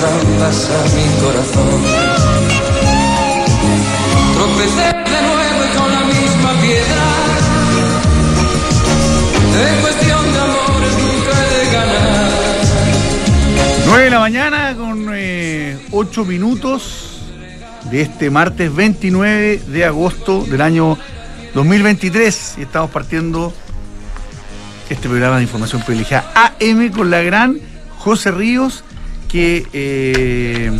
trampas a mi corazón. Tropecé de nuevo y con la misma piedra. En cuestión de amores nunca he de ganar. 9 de la mañana con 8 minutos de este martes 29 de agosto del año 2023 y estamos partiendo este programa de información privilegiada AM con la gran José Ríos que eh,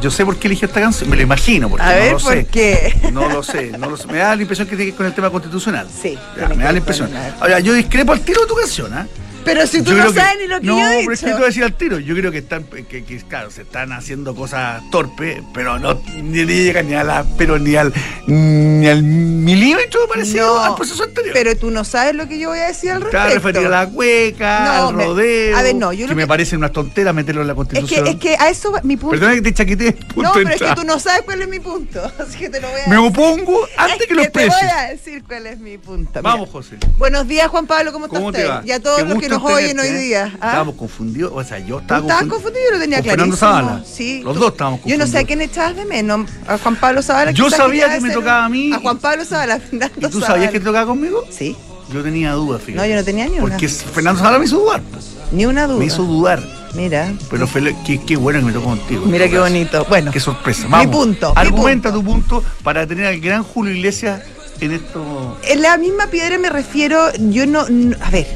yo sé por qué eligió esta canción, me lo imagino, porque A no ver, lo ¿por sé. qué? No lo sé, no lo sé. Me da la impresión que tiene que ver con el tema constitucional. Sí, Ya, me da la impresión. Ahora, yo discrepo al tiro de tu canción, ¿ah? Pero si tú Yo no sabes ni lo que no, yo he pero es que te dicho. voy a decir al tiro. Yo creo que están, que, que, claro, se están haciendo cosas torpes, pero no ni, ni llegan ni a la, pero ni al ni al milímetro parecido No, al proceso anterior. Pero tú no sabes lo que yo voy a decir al respecto. referido a la cueca, No, al me- rodeo. a ver, no, yo que lo me que- parece una tontera meterlo en la Es que, constitución. es que a eso mi punto. Perdona que te chaquetees, punto no, pero es que tú no sabes cuál es mi punto. Así que te lo voy a Me decir. opongo antes Es que lo te voy expreses. a decir cuál es mi punto. Mira. Vamos, José. Buenos días, Juan Pablo, ¿cómo ¿Cómo usted? te va? Y a todos los que nos oyen hoy ¿eh? día. ¿ah? Estábamos confundidos, o sea, yo ¿Tú estaba estabas confundido? Yo lo tenía clarísimo. Fernando Zavala. Sí. Los dos estábamos Yo no sé a confundidos. quién echabas de menos. A Juan Pablo Zavala. Yo sabía que me tocaba a mí. A Juan Pablo Zavala, Fernando ¿Y tú Zavala. sabías que te tocaba conmigo? Sí. Yo tenía dudas, fíjate. No, yo no tenía ni una. Porque Fernando Zavala me hizo dudar. Ni una duda. Me hizo dudar. Mira. Pero qué, qué bueno que me tocó contigo. Mira qué bonito. Bueno. Qué sorpresa. Mi Vamos. punto, mi Argumenta punto. tu punto para tener al gran Julio Iglesias en esto. En la misma piedra me refiero, yo no, a ver,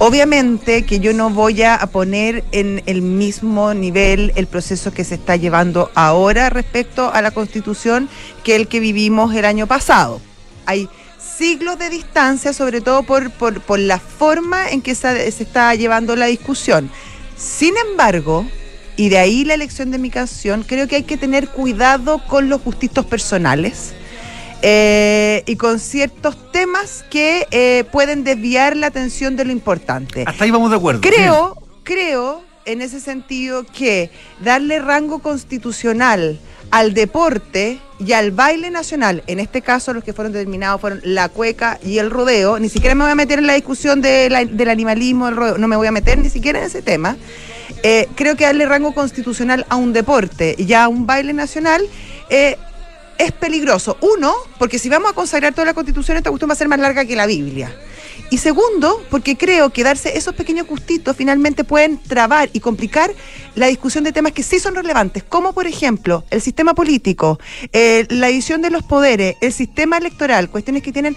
obviamente que yo no voy a poner en el mismo nivel el proceso que se está llevando ahora respecto a la constitución que el que vivimos el año pasado. Hay siglos de distancia, sobre todo por, por, por la forma en que se, está llevando la discusión. Sin embargo, y de ahí la elección de mi canción, creo que hay que tener cuidado con los gustitos personales eh, y con ciertos temas que eh, pueden desviar la atención de lo importante. Hasta ahí vamos de acuerdo. Creo, creo en ese sentido que darle rango constitucional al deporte y al baile nacional, en este caso los que fueron determinados fueron la cueca y el rodeo, ni siquiera me voy a meter en la discusión de la- del animalismo, del rodeo, no me voy a meter ni siquiera en ese tema. Eh, creo que darle rango constitucional a un deporte y a un baile nacional eh, es peligroso. Uno, porque si vamos a consagrar toda la constitución, esta cuestión va a ser más larga que la Biblia. Y segundo, porque creo que darse esos pequeños gustitos finalmente pueden trabar y complicar la discusión de temas que sí son relevantes, como por ejemplo el sistema político, eh, la división de los poderes, el sistema electoral, cuestiones que tienen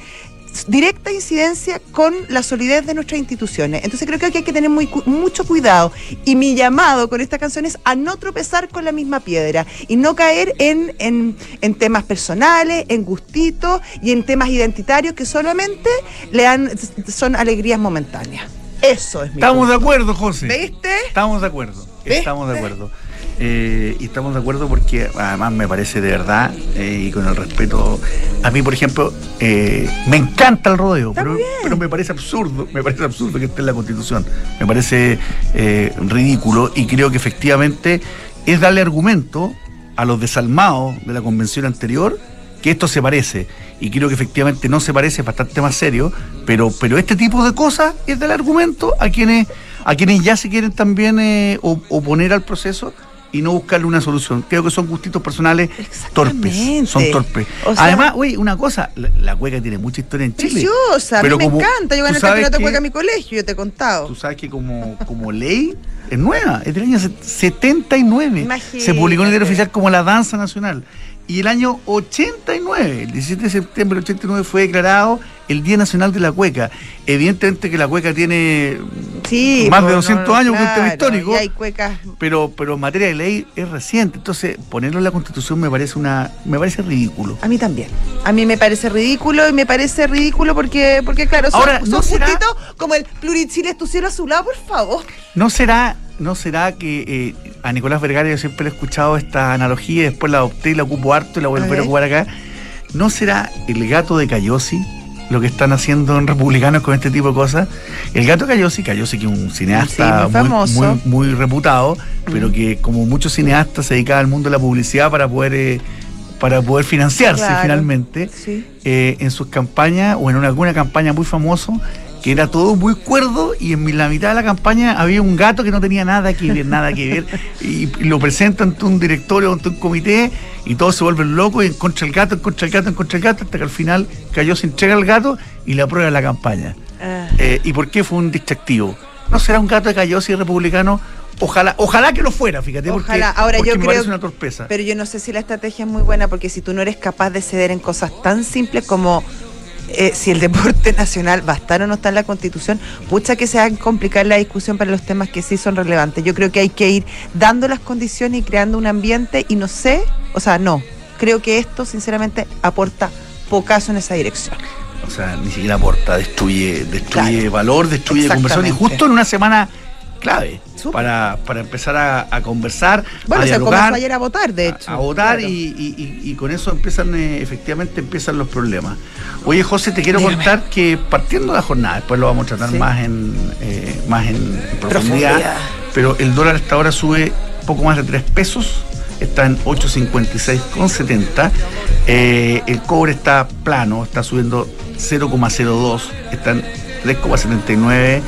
directa incidencia con la solidez de nuestras instituciones. Entonces creo que aquí hay que tener muy, mucho cuidado. Y mi llamado con esta canción es a no tropezar con la misma piedra y no caer en, en, en temas personales, en gustitos y en temas identitarios que solamente le dan, son alegrías momentáneas. Eso es mi Estamos de acuerdo, José. ¿Viste? Estamos de acuerdo. ¿Viste? Estamos de acuerdo. Eh, y estamos de acuerdo porque además me parece de verdad eh, y con el respeto a mí por ejemplo eh, me encanta el rodeo pero, pero me parece absurdo me parece absurdo que esté en la constitución. Me parece eh, ridículo y creo que efectivamente es darle argumento a los desalmados de la convención anterior que esto se parece. Y creo que efectivamente no se parece, es bastante más serio, pero, pero este tipo de cosas es del argumento a quienes, a quienes ya se quieren también oponer al proceso y no buscarle una solución. Creo que son gustitos personales torpes, son torpes. O sea- Además, oye, una cosa, la, la cueca tiene mucha historia en Chile. Preciosa, a mí Pero me encanta. Yo gané el campeonato de que- cueca en mi colegio, yo te he contado. Tú sabes que como, como ley es nueva, es del año set- 79. Imagínate. Se publicó en el diario oficial como la danza nacional. Y el año 89, el 17 de septiembre del 89, fue declarado el Día Nacional de la Cueca. Evidentemente que la cueca tiene Sí, más de pues, 200 no, años que un tema claro, histórico. Hay cuecas. Pero, pero en materia de ley es reciente. Entonces, ponerlo en la constitución me parece una, me parece ridículo. A mí también. A mí me parece ridículo y me parece ridículo porque, porque claro, son, Ahora, son ¿no será- justitos como el plurichile es tu cielo azulado, por favor. ¿No será, no será que eh, a Nicolás Vergara yo siempre le he escuchado esta analogía y después la adopté y la ocupo harto y la A volveré a ver. ocupar acá? ¿No será el gato de Cayosi lo que están haciendo en republicanos con este tipo de cosas? El gato Cayosi, Cayosi que es un cineasta Sí, muy muy, muy reputado, pero que como muchos cineastas se dedicaba al mundo de la publicidad para poder, eh, para poder financiarse Claro. finalmente Sí. eh, en sus campañas o en una, alguna campaña muy famoso que era todo muy cuerdo y en la mitad de la campaña había un gato que no tenía nada que ver, nada que ver y, y lo presenta ante un directorio, ante un comité y todos se vuelven locos y en contra el gato, en contra el gato, en contra el gato hasta que al final cayó se entrega al gato y le aprueba la campaña. Ah. Eh, ¿Y por qué fue un distractivo? ¿No será un gato de Cayosi republicano? Ojalá, ojalá que lo fuera, fíjate, porque, Ojalá. Ahora porque yo me creo. parece una torpeza. Pero yo no sé si la estrategia es muy buena porque si tú no eres capaz de ceder en cosas tan simples como eh, si el deporte nacional va a estar o no está en la constitución, pucha que se va a complicar la discusión para los temas que sí son relevantes. Yo creo que hay que ir dando las condiciones y creando un ambiente y no sé, o sea, no. Creo que esto sinceramente aporta pocaso en esa dirección. O sea, ni siquiera aporta, destruye, destruye Claro. valor, destruye conversación. Y justo en una semana clave. Para, para empezar a, a conversar, Bueno, a se dialogar, comenzó ayer a votar, de hecho. a, a votar Claro. y, y- con eso empiezan, eh, efectivamente empiezan los problemas. Oye, José, te quiero Dígame. contar que partiendo de la jornada, después lo vamos a tratar Sí. más en eh, más en profundidad, Profundidad. pero el dólar hasta ahora sube poco más de 3 pesos, está en 8.56,70. Eh, el cobre está plano, está subiendo 0,02, está en 3,79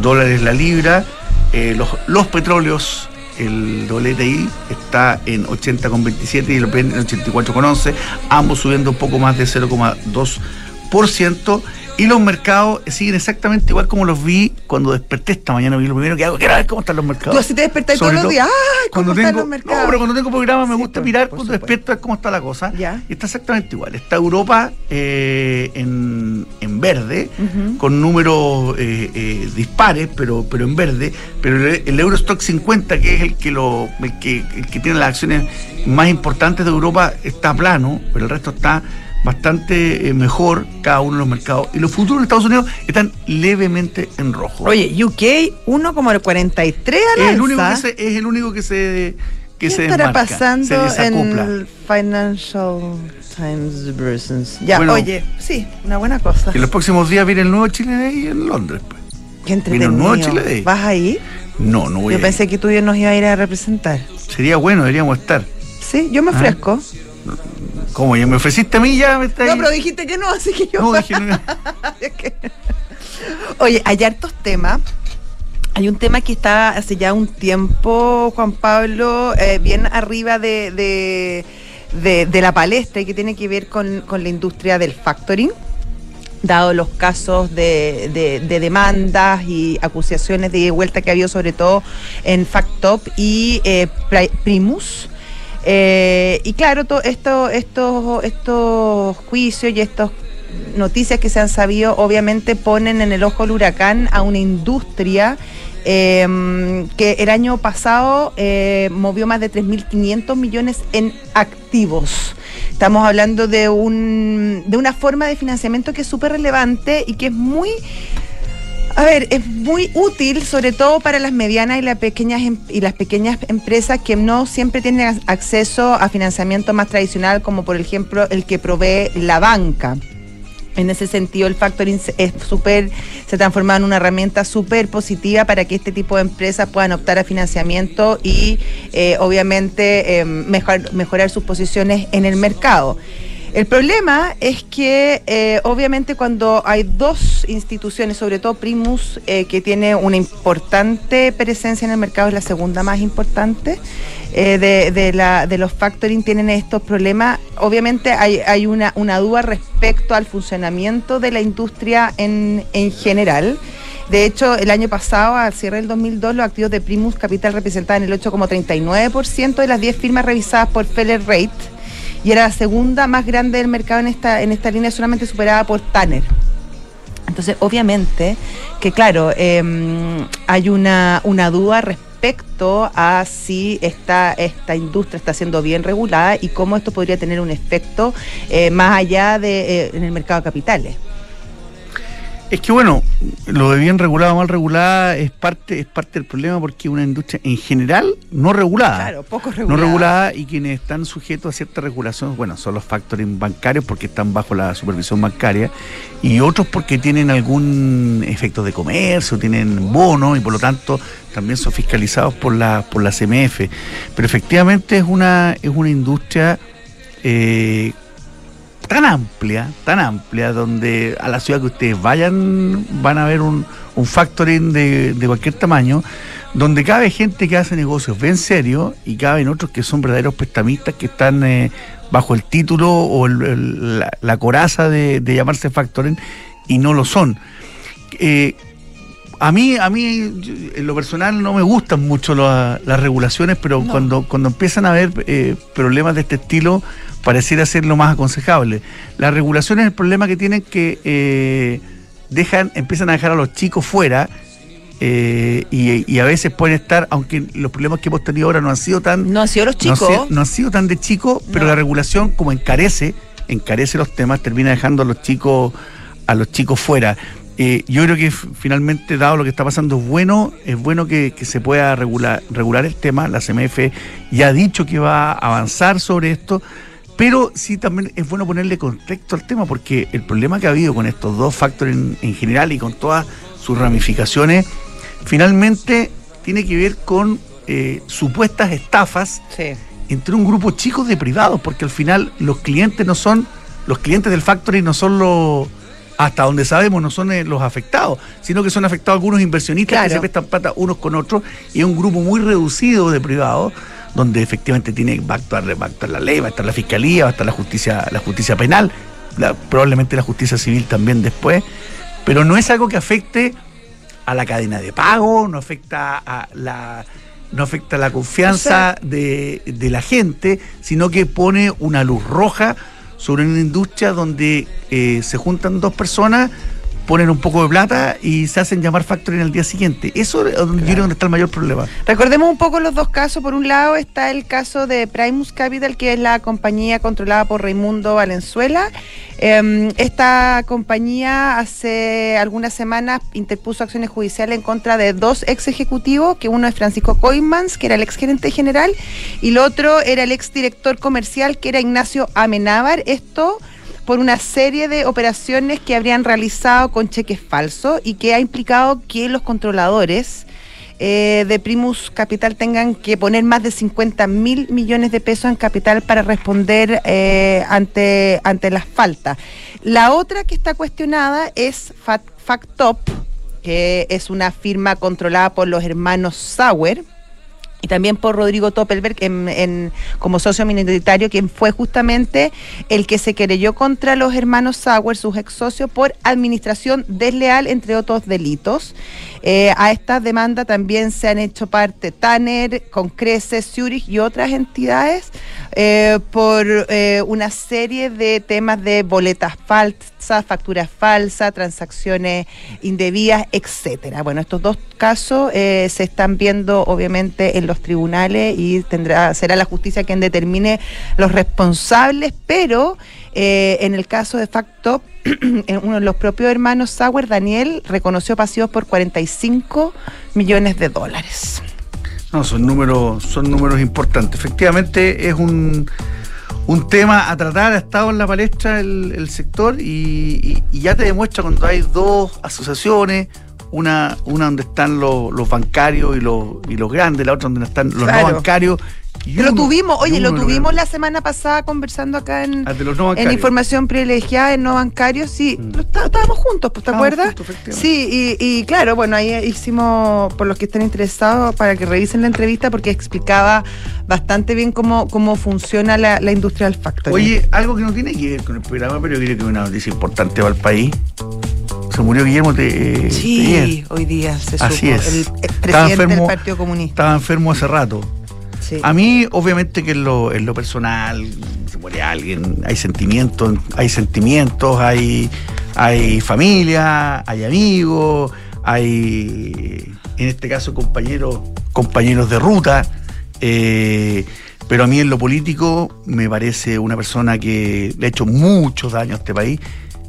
dólares la libra. Eh, los, petróleos, el WTI está en 80,27 y el Brent en 84,11, ambos subiendo un poco más de 0,2%. Y los mercados siguen exactamente igual como los vi cuando desperté esta mañana. Vi lo primero que hago, quiero ver cómo están los mercados. Tú así te despertás Sobre todos los días. ¡Ay, cómo cuando están tengo, los mercados! No, pero cuando tengo programa me Sí, gusta por- mirar por cuando supuesto. despierto a ver cómo está la cosa. Ya. Y está exactamente igual. Está Europa eh, en, en verde, con números eh, eh, dispares, pero, pero en verde. Pero el, el Eurostock 50, que es el que, lo, el que, el que tiene las acciones más importantes de Europa, está plano, pero el resto está bastante eh, mejor cada uno de los mercados. Y los futuros de Estados Unidos están levemente en rojo. Oye, UK 1,43 al es el único que se, es el único que se que ¿Qué se estará desmarca, pasando se en el Financial Times Business? Ya, Bueno. oye, sí, una buena cosa. Que en los próximos días viene el nuevo Chile Day en Londres. Pues. Qué Vino el nuevo entretenido. Chile Day. ¿Vas ahí? No, no voy Yo a pensé que tú y yo nos iba a ir a representar. Sería bueno, deberíamos estar. Sí, yo me Ah. ¿Cómo? ¿Ya me ofreciste a mí? Ya me está No, ahí? pero dijiste que no, así que yo. No, dije, no. Oye, hay hartos temas. Hay un tema que está hace ya un tiempo, Juan Pablo, eh, bien arriba de, de, de- de la palestra y que tiene que ver con, con la industria del factoring, dado los casos de, de- de demandas y acusaciones de vuelta que ha habido sobre todo en Factop y eh, Pri- Primus. Eh, y claro, to- esto, estos, estos juicios y estas noticias que se han sabido obviamente ponen en el ojo del huracán a una industria eh, que el año pasado eh, movió más de 3.500 millones en activos. Estamos hablando de, un, de una forma de financiamiento que es súper relevante y que es muy a ver, es muy útil, sobre todo para las medianas y las pequeñas em- y las pequeñas empresas que no siempre tienen ac- acceso a financiamiento más tradicional, como por ejemplo el que provee la banca. En ese sentido, el factoring es súper, se ha transformado en una herramienta súper positiva para que este tipo de empresas puedan optar a financiamiento y eh, obviamente mejor- mejorar sus posiciones en el mercado. El problema es que eh, obviamente cuando hay dos instituciones, sobre todo Primus, eh, que tiene una importante presencia en el mercado, es la segunda más importante eh, de, los factoring, tienen estos problemas. Obviamente hay, hay una, una duda respecto al funcionamiento de la industria en, en general. De hecho, el año pasado, al cierre del 2002, los activos de Primus Capital representaban el 8,39% de las 10 firmas revisadas por Feller Rate y era la segunda más grande del mercado en esta, en esta línea, solamente superada por Tanner. Entonces, obviamente, que claro, eh, hay una, una duda respecto a si esta, esta industria está siendo bien regulada y cómo esto podría tener un efecto eh, más allá de eh, en el mercado de capitales. Es que bueno, lo de bien regulada o mal regulada es parte, es parte del problema porque es una industria en general no regulada. Claro, poco regulada. No regulada y quienes están sujetos a cierta regulación, bueno, son los factores bancarios porque están bajo la supervisión bancaria y otros porque tienen algún efecto de comercio, tienen bonos y por lo tanto también son fiscalizados por la, por la CMF. Pero efectivamente es una, es una industria eh, tan amplia, tan amplia, donde a la ciudad que ustedes vayan van a ver un, un factoring de, cualquier tamaño, donde cabe gente que hace negocios bien serios y caben otros que son verdaderos prestamistas que están eh, bajo el título o la, coraza de, de, llamarse factoring y no lo son. Eh, a mí, a mí, en lo personal, no me gustan mucho la, las regulaciones, pero no. cuando, cuando empiezan a haber eh, problemas de este estilo, pareciera ser lo más aconsejable. Las regulaciones, el problema que tienen que eh, dejan, empiezan a dejar a los chicos fuera. Eh, y, y, a veces pueden estar, aunque los problemas que hemos tenido ahora no han sido tan. No han sido los chicos. No han sido tan de chicos, pero la regulación, como encarece, encarece los temas, termina dejando a los chicos, a los chicos fuera. Eh, yo creo que finalmente, dado lo que está pasando, es bueno, es bueno que, que, se pueda regular, regular el tema. La CMF ya ha dicho que va a avanzar sobre esto, pero sí también es bueno ponerle contexto al tema, porque el problema que ha habido con estos dos factores en, en general y con todas sus ramificaciones, finalmente tiene que ver con eh, supuestas estafas sí. entre un grupo chico de privados, porque al final los clientes no son, los clientes del factory no son los hasta donde sabemos no son eh, los afectados, sino que son afectados algunos inversionistas claro. que se prestan plata unos con otros y es un grupo muy reducido de privados donde efectivamente tiene va a actuar, va a actuar la ley, va a estar la fiscalía, va a estar la justicia, la justicia penal, la, probablemente la justicia civil también después, pero no es algo que afecte a la cadena de pago, no afecta a la no afecta la confianza o sea, de, de la gente, sino que pone una luz roja sobre una industria donde eh, se juntan dos personas, ponen un poco de plata y se hacen llamar factoring al día siguiente. Eso es donde, claro. donde está el mayor problema. Recordemos un poco los dos casos. Por un lado está el caso de Primus Capital, que es la compañía controlada por Raimundo Valenzuela. Eh, esta compañía hace algunas semanas interpuso acciones judiciales en contra de dos ex ejecutivos, que uno es Francisco Coimans, que era el ex gerente general, y el otro era el ex director comercial, que era Ignacio Amenábar. Esto por una serie de operaciones que habrían realizado con cheques falsos y que ha implicado que los controladores eh, de Primus Capital tengan que poner más de 50 mil millones de pesos en capital para responder eh, ante, ante las faltas. La otra que está cuestionada es Factop, que es una firma controlada por los hermanos Sauer y también por Rodrigo Toppelberg en, como socio minoritario, quien fue justamente el que se querelló contra los hermanos Sauer, sus ex socios, por administración desleal, entre otros delitos. Eh, a esta demanda también se han hecho parte Tanner, Concreces, Zurich y otras entidades eh, por eh, una serie de temas de boletas falsas, facturas falsas, transacciones indebidas, etcétera. Bueno, estos dos casos se están viendo obviamente en los tribunales y tendrá será la justicia quien determine los responsables, pero en el caso de Facto, uno de los propios hermanos Sauer, Daniel, reconoció pasivos por 45 millones de dólares. No, son números, son números importantes. Efectivamente es un, un tema a tratar, ha estado en la palestra el, el sector y, y, y ya te demuestra cuando hay dos asociaciones, una, una donde están los, los bancarios y los, y los grandes, la otra donde están los claro. no bancarios. Uno, lo tuvimos, oye, lo tuvimos la semana pasada conversando acá en, ah, no en información privilegiada en no bancarios, sí, mm. estábamos juntos, ¿te acuerdas? Juntos, sí, y, y, claro, bueno, ahí hicimos, por los que estén interesados, para que revisen la entrevista, porque explicaba bastante bien cómo, cómo funciona la, la industria del factoring. Oye, algo que no tiene que ver con el programa, pero yo creo que es una noticia importante para el país se murió Guillermo de, Sí, de hoy día se Así supo. es. El, el presidente enfermo, del Partido Comunista. Estaba enfermo hace rato. A mí, obviamente, que en lo, personal, se muere alguien, hay sentimientos, hay sentimientos, hay, hay familia, hay amigos, hay, en este caso, compañeros, compañeros de ruta. Eh, pero a mí en lo político me parece una persona que le ha hecho mucho daño a este país,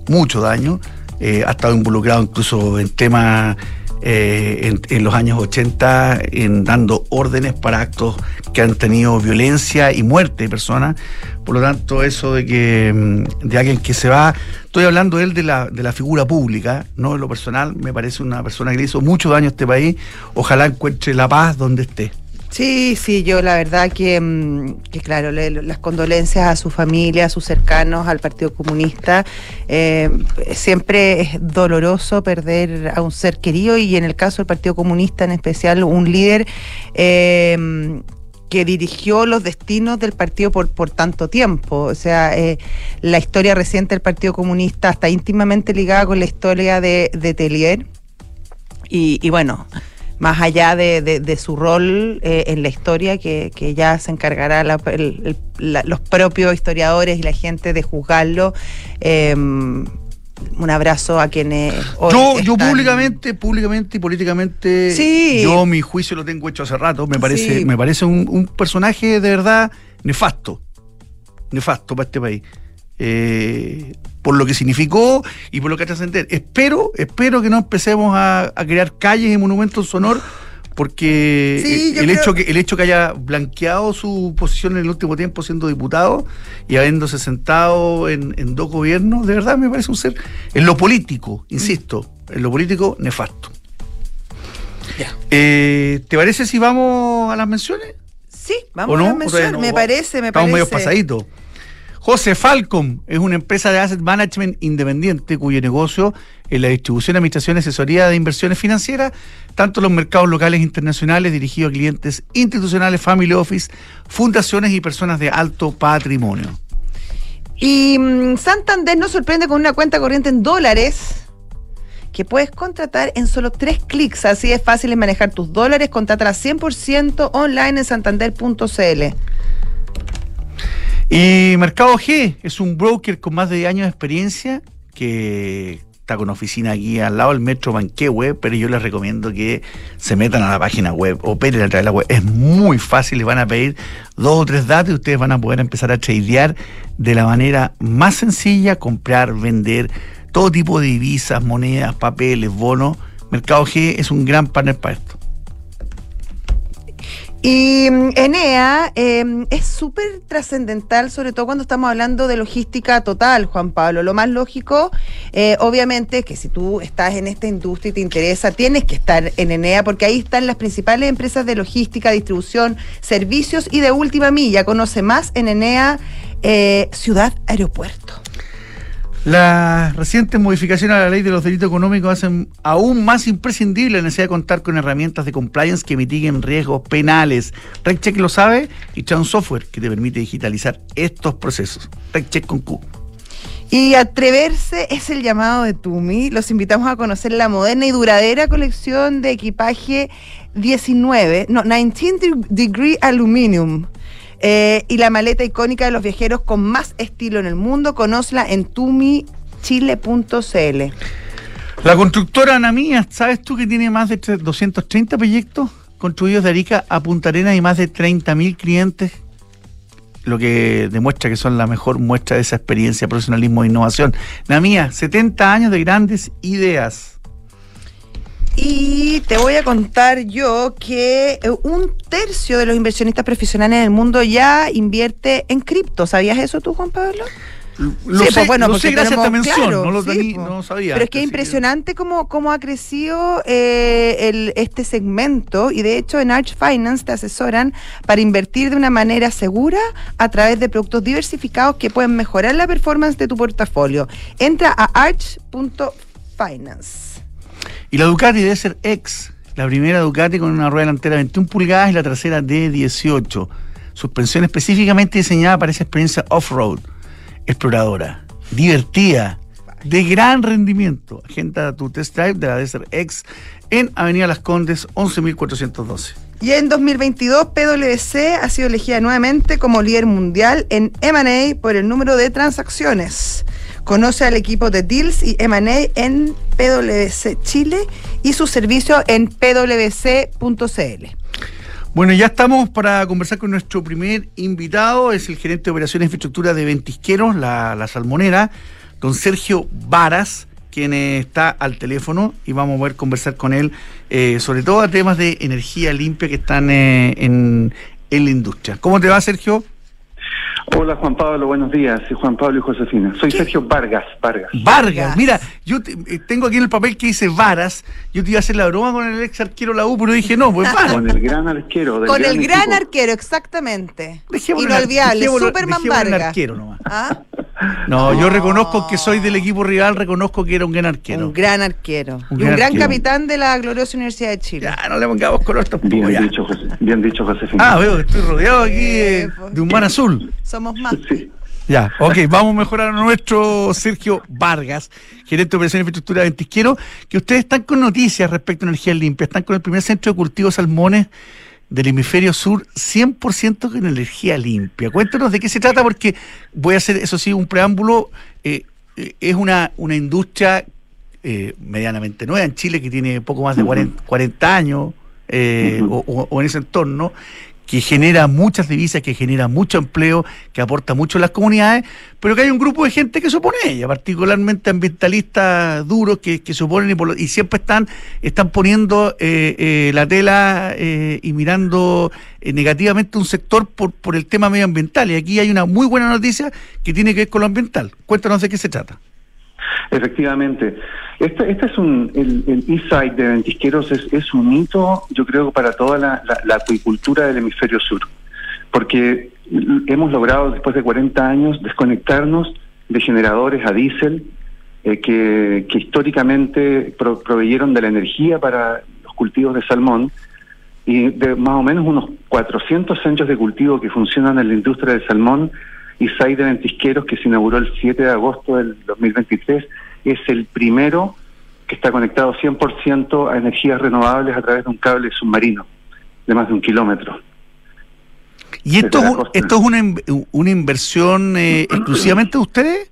mucho daño. Eh, ha estado involucrado incluso en temas eh, en, los años 80 en dando órdenes para actos que han tenido violencia y muerte de personas. Por lo tanto, eso de que mm, de alguien que se va, estoy hablando él de la, de la figura pública, no de lo personal, me parece una persona que le hizo mucho daño a este país. Ojalá encuentre la paz donde esté. Sí, sí, yo la verdad que, mm, claro, las condolencias a su familia, a sus cercanos, al Partido Comunista. Eh, siempre es doloroso perder a un ser querido y en el caso del Partido Comunista en especial un líder eh, que dirigió los destinos del partido por, por tanto tiempo. O sea, eh, la historia reciente del Partido Comunista está íntimamente ligada con la historia de, de Tellier. Y, y bueno, más allá de, su rol eh, en la historia, que, ya se encargará los propios historiadores y la gente de juzgarlo. Em, un abrazo a quienes yo yo públicamente públicamente y políticamente sí. yo mi juicio lo tengo hecho hace rato me parece me parece un, un, personaje de verdad nefasto nefasto para este país eh, por lo que significó y por lo que ha trascender. Espero, espero que no empecemos a, crear calles y monumentos sonor porque el, hecho que, el hecho que haya blanqueado su posición en el último tiempo siendo diputado y habiéndose sentado en, dos gobiernos, de verdad me parece un ser, en lo político, insisto, en lo político nefasto. Eh, ¿Te parece si vamos a las menciones? Sí, vamos a las menciones, me parece, me estamos medio pasaditos. José Falcom es una empresa de asset management independiente cuyo negocio es la distribución, administración y asesoría de inversiones financieras, tanto en los mercados locales e internacionales dirigidos a clientes institucionales, family office, fundaciones y personas de alto patrimonio. Y mm, Santander nos sorprende con una cuenta corriente en dólares que puedes contratar en solo tres clics. Así es fácil manejar tus dólares. Contrátala 100% online en santander.cl. Y Mercado G es un broker con más de 10 años de experiencia que está con oficina aquí al lado del metro Manquehue, pero yo les recomiendo que se metan a la página web, operen a través de la web. Es muy fácil, les van a pedir dos o tres datos y ustedes van a poder empezar a tradear de la manera más sencilla, comprar, vender todo tipo de divisas, monedas, papeles, bonos. Mercado G es un gran partner para esto. Y mm, Enea em, es súper trascendental, sobre todo cuando estamos hablando de logística total, Juan Pablo. Lo más lógico, eh, obviamente, es que si tú estás en esta industria y te interesa, tienes que estar en Enea, porque ahí están las principales empresas de logística, distribución, servicios y de última milla. Conoce más en Enea eh, Ciudad Aeropuerto. Las recientes modificaciones a la ley de los delitos económicos hacen aún más imprescindible la necesidad de contar con herramientas de compliance que mitiguen riesgos penales. RegCheck lo sabe y un software que te permite digitalizar estos procesos. RegCheck con Q. Y atreverse es el llamado de Tumi. Los invitamos a conocer la moderna y duradera colección de equipaje 19, no, 19 Degree Aluminium eh, y la maleta icónica de los viajeros con más estilo en el mundo, conócela en tumichile.cl. La constructora Anamía, ¿sabes tú que tiene más de 230 proyectos construidos de Arica a Punta Arenas y más de 30.000 clientes? Lo que demuestra que son la mejor muestra de esa experiencia, profesionalismo e innovación. Namía, 70 años de grandes ideas. Y te voy a contar yo que eh, un tercio de los inversionistas profesionales en el mundo ya invierte en cripto. ¿Sabías eso tú, Juan Pablo? Lo sí, sé, pues bueno, lo sé gracias a esta mención, no lo pues. no sabía. Pero es que es impresionante cómo, cómo ha crecido eh, el, este segmento y de hecho en Arch Finance te asesoran para invertir de una manera segura a través de productos diversificados que pueden mejorar la performance de tu portafolio. Entra a arch.finance. Y la Ducati debe ser X, la primera Ducati con una rueda delantera de 21 pulgadas y la trasera de 18. Suspensión específicamente diseñada para esa experiencia off-road, exploradora, divertida, de gran rendimiento. Agenda tu test drive de la Desert X en Avenida Las Condes 11412. Y en 2022 PwC ha sido elegida nuevamente como líder mundial en M&A por el número de transacciones Conoce al equipo de Deals y M&A en PwC Chile y su servicio en pwc.cl. Bueno, ya estamos para conversar con nuestro primer invitado, es el gerente de operaciones e infraestructura de Ventisqueros, la, la Salmonera, don Sergio Varas, quien está al teléfono y vamos a poder conversar con él eh, sobre todo a temas de energía limpia que están eh, en, en la industria. ¿Cómo te va, Sergio? Hola Juan Pablo, buenos días. Soy Juan Pablo y Josefina. Soy Sergio Vargas, Vargas. Vargas, mira, yo eh, tengo aquí en el papel que dice Varas. Yo te iba a hacer la broma con el ex arquero la U, pero dije no, pues Varas. Con el gran arquero. Del Con gran el gran equipo. arquero, exactamente. Dejémoslo Inolvidable, dejémoslo- Superman Vargas. arquero nomás. ¿Ah? No, yo No. reconozco que soy del equipo rival, reconozco que era un gran arquero. Un gran arquero. Un y un gran arquero. capitán de la gloriosa Universidad de Chile. Ya, no le pongamos color tampoco. Bien ya. dicho, José, bien dicho, Josefina. Ah, veo que estoy rodeado aquí eh, Eh, pues. de un mar azul. Somos más. Sí. Ya, ok, vamos a mejorar a nuestro Sergio Vargas, gerente de operaciones e infraestructura de Ventisquero, que ustedes están con noticias respecto a energía limpia, están con el primer centro de cultivo de salmones del hemisferio sur 100% con energía limpia. Cuéntanos de qué se trata, porque voy a hacer, eso sí, un preámbulo. eh, eh, es una, una industria eh, medianamente nueva en Chile, que tiene poco más de 40, 40 años, eh, o en ese entorno, que genera muchas divisas, que genera mucho empleo, que aporta mucho a las comunidades, pero que hay un grupo de gente que se opone a ella, particularmente ambientalistas duros que, que se oponen y, por lo- y siempre están, están poniendo eh, eh, la tela eh, y mirando eh, negativamente un sector por, por el tema medioambiental. Y aquí hay una muy buena noticia que tiene que ver con lo ambiental. Cuéntanos de qué se trata. Efectivamente. Este, este es un, el, el Eastside de Ventisqueros es, es un hito, yo creo, para toda la, la- la acuicultura del hemisferio sur. Porque hemos logrado, después de 40 años, desconectarnos de generadores a diésel eh, que, que históricamente pro- proveyeron de la energía para los cultivos de salmón y de más o menos unos 400 centros de cultivo que funcionan en la industria del salmón y SAI de Ventisqueros, que se inauguró el 7 de agosto del 2023, es el primero que está conectado 100% a energías renovables a través de un cable submarino de más de un kilómetro. ¿Y esto, es esto es una, in- una inversión eh, exclusivamente de ustedes?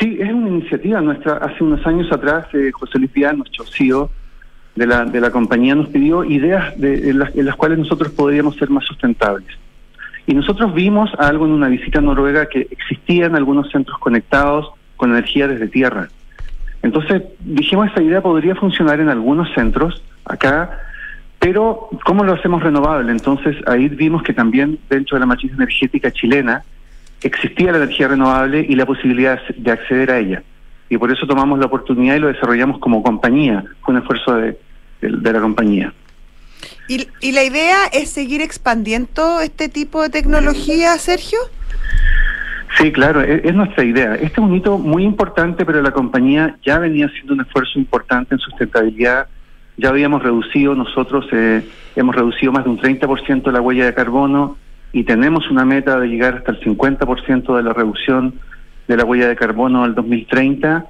Sí, es una iniciativa nuestra. Hace unos años atrás, eh, José Luis nuestro CEO de la, de la compañía, nos pidió ideas de, en, las, en las cuales nosotros podríamos ser más sustentables. Y nosotros vimos algo en una visita a Noruega que existían algunos centros conectados con energía desde tierra. Entonces dijimos, esa idea podría funcionar en algunos centros acá, pero ¿cómo lo hacemos renovable? Entonces ahí vimos que también dentro de la matriz energética chilena existía la energía renovable y la posibilidad de acceder a ella. Y por eso tomamos la oportunidad y lo desarrollamos como compañía. Fue un esfuerzo de la compañía. ¿Y, y la idea es seguir expandiendo este tipo de tecnología, Sergio? Sí, claro, e- es, nuestra idea. Este es un hito muy importante, pero la compañía ya venía haciendo un esfuerzo importante en sustentabilidad. Ya habíamos reducido, nosotros eh, hemos reducido más de un 30% la huella de carbono y tenemos una meta de llegar hasta el 50% de la reducción de la huella de carbono al 2030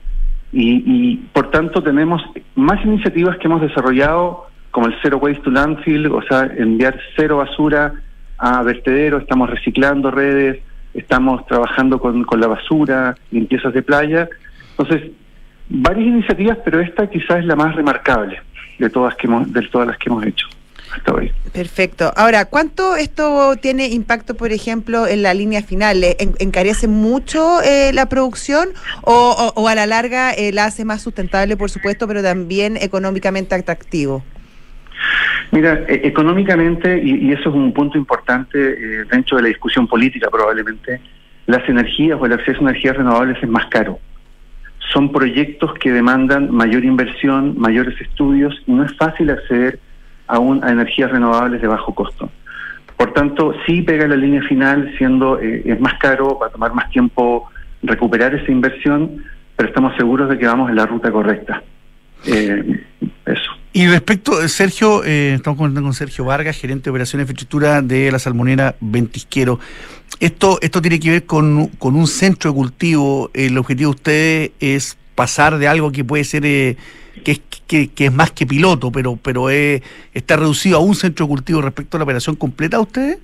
y, y por tanto tenemos más iniciativas que hemos desarrollado como el Zero Waste to Landfill, o sea, enviar cero basura a vertedero, estamos reciclando redes, estamos trabajando con, la basura, limpiezas de playa. Entonces, varias iniciativas, pero esta quizás es la más remarcable de todas, que hemos, de todas las que hemos hecho hasta hoy. Perfecto. Ahora, ¿cuánto esto tiene impacto, por ejemplo, en la línea final? ¿Le en- ¿Encarece mucho eh, la producción o, o- o a la larga eh, la hace más sustentable, por supuesto, pero también económicamente atractivo? Mira, e- económicamente, y, eso es un punto importante eh, dentro de la discusión política probablemente, las energías o el acceso a energías renovables es más caro. Son proyectos que demandan mayor inversión, mayores estudios, y no es fácil acceder aún a energías renovables de bajo costo. Por tanto, sí pega la línea final, siendo eh, es más caro, va a tomar más tiempo recuperar esa inversión, pero estamos seguros de que vamos en la ruta correcta. Eh, eso. Y respecto, eh, Sergio, eh, estamos conversando con Sergio Vargas, gerente de operaciones de infraestructura de la salmonera Ventisquero. Esto, esto tiene que ver con, con un centro de cultivo. El objetivo de ustedes es pasar de algo que puede ser, eh, que, es, que, que es más que piloto, pero, pero es, está reducido a un centro de cultivo respecto a la operación completa de ustedes.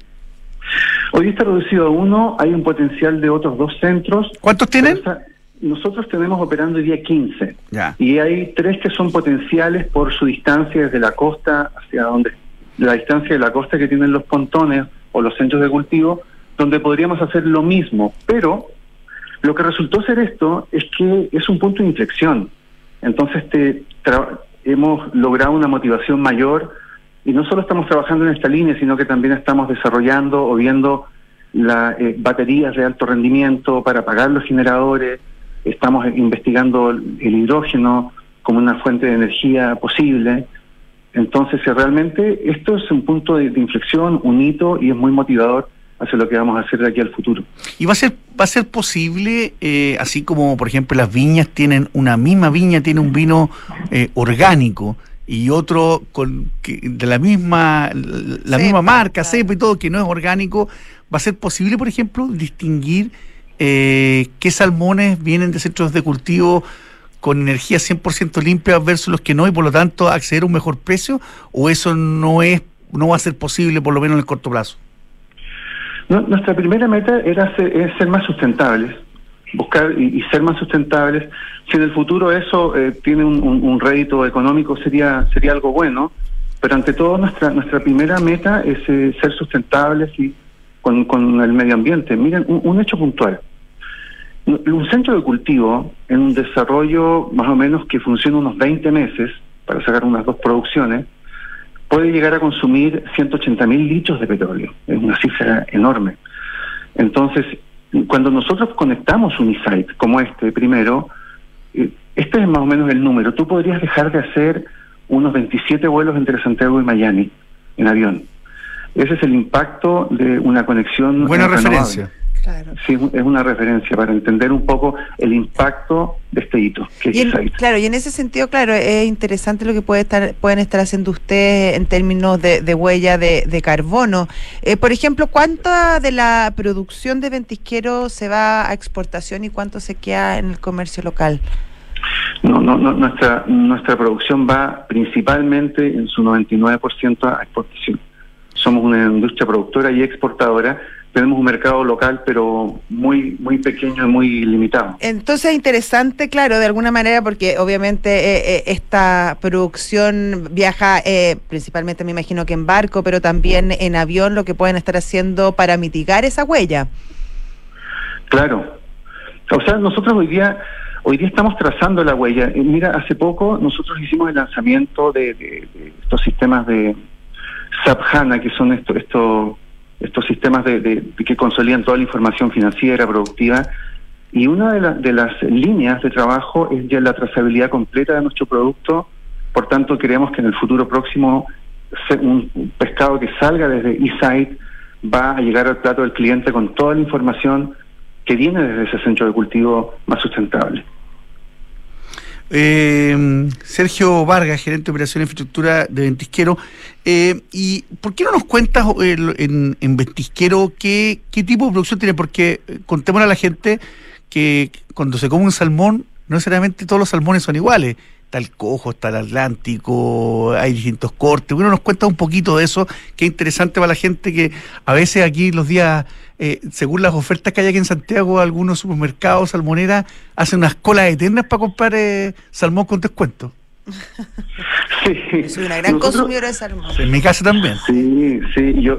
Hoy está reducido a uno, hay un potencial de otros dos centros. ¿Cuántos tienen? Esa- nosotros tenemos operando el día 15 Ya. y hay tres que son potenciales por su distancia desde la costa hacia donde la distancia de la costa que tienen los pontones o los centros de cultivo donde podríamos hacer lo mismo. Pero lo que resultó ser esto es que es un punto de inflexión. Entonces te tra- hemos logrado una motivación mayor y no solo estamos trabajando en esta línea sino que también estamos desarrollando o viendo la, eh, baterías de alto rendimiento para apagar los generadores, estamos investigando el el hidrógeno como una fuente de energía posible. Entonces, eh, realmente esto es un punto de, de inflexión, un hito y es muy motivador hacia lo que vamos a hacer de aquí al futuro. ¿Y va a ser, va a ser posible, eh, así como por ejemplo las viñas tienen, una misma viña tiene un vino eh, orgánico y otro con que, de la misma, la Cepa, misma marca, claro. cepa y todo, que no es orgánico, va a ser posible, por ejemplo, distinguir eh, qué salmones vienen de centros de cultivo con energía 100% limpia versus los que no y por lo tanto acceder a un mejor precio o eso no es no va a ser posible por lo menos en el corto plazo. Nu- Nuestra primera meta era ser, ser más sustentables, buscar y, ser más sustentables. Si en el futuro eso eh, tiene un, un- un rédito económico sería sería algo bueno, pero ante todo nuestra nuestra primera meta es eh, ser sustentables y con, con el medio ambiente. Miren, un, un hecho puntual. Un centro de cultivo en un desarrollo más o menos que funciona unos 20 meses para sacar unas dos producciones, puede llegar a consumir 180 mil litros de petróleo. Es una cifra enorme. Entonces, cuando nosotros conectamos un e-site como este primero, eh, este es más o menos el número. Tú podrías dejar de hacer unos 27 vuelos entre Santiago y Miami en avión. Ese es el impacto de una conexión. Buena eh, renovable. referencia. Claro. Sí, es una referencia para entender un poco el impacto de este hito, que Y en- claro, y en ese sentido, claro, es interesante lo que puede estar, pueden estar haciendo ustedes en términos de, de huella de, de carbono. Eh, por ejemplo, ¿cuánta de la producción de ventisquero se va a exportación y cuánto se queda en el comercio local? No, no, no, nuestra, nuestra producción va principalmente en su 99% a exportación. Somos una industria productora y exportadora. Tenemos un mercado local, pero muy, muy pequeño y muy limitado. Entonces es interesante, claro, de alguna manera, porque obviamente eh, eh, esta producción viaja eh, principalmente, me imagino que en barco, pero también en avión, lo que pueden estar haciendo para mitigar esa huella. Claro. O sea, nosotros hoy día, hoy día estamos trazando la huella. Mira, hace poco nosotros hicimos el lanzamiento de, de- de estos sistemas de SAP HANA, que son estos, estos, estos sistemas de, de- que consolidan toda la información financiera, productiva. Y una de, la- de las líneas de trabajo es ya la trazabilidad completa de nuestro producto. Por tanto, creemos que en el futuro próximo un pescado que salga desde eSite va a llegar al plato del cliente con toda la información que viene desde ese centro de cultivo más sustentable. Eh, Sergio Vargas, gerente de operación e infraestructura de Ventisquero. Eh, ¿Y por qué no nos cuentas eh, en, en Ventisquero qué, qué tipo de producción tiene? Porque eh, contémosle a la gente que cuando se come un salmón, no necesariamente todos los salmones son iguales. Está el cojo, está el atlántico, hay distintos cortes. Bueno, nos cuenta un poquito de eso, que es interesante para la gente que a veces aquí los días, eh, según las ofertas que hay aquí en Santiago, algunos supermercados, salmoneras, hacen unas colas eternas para comprar eh, salmón con descuento. Sí. Soy una gran Nosotros- consumidora de salmón. En mi casa también. Sí, sí, yo,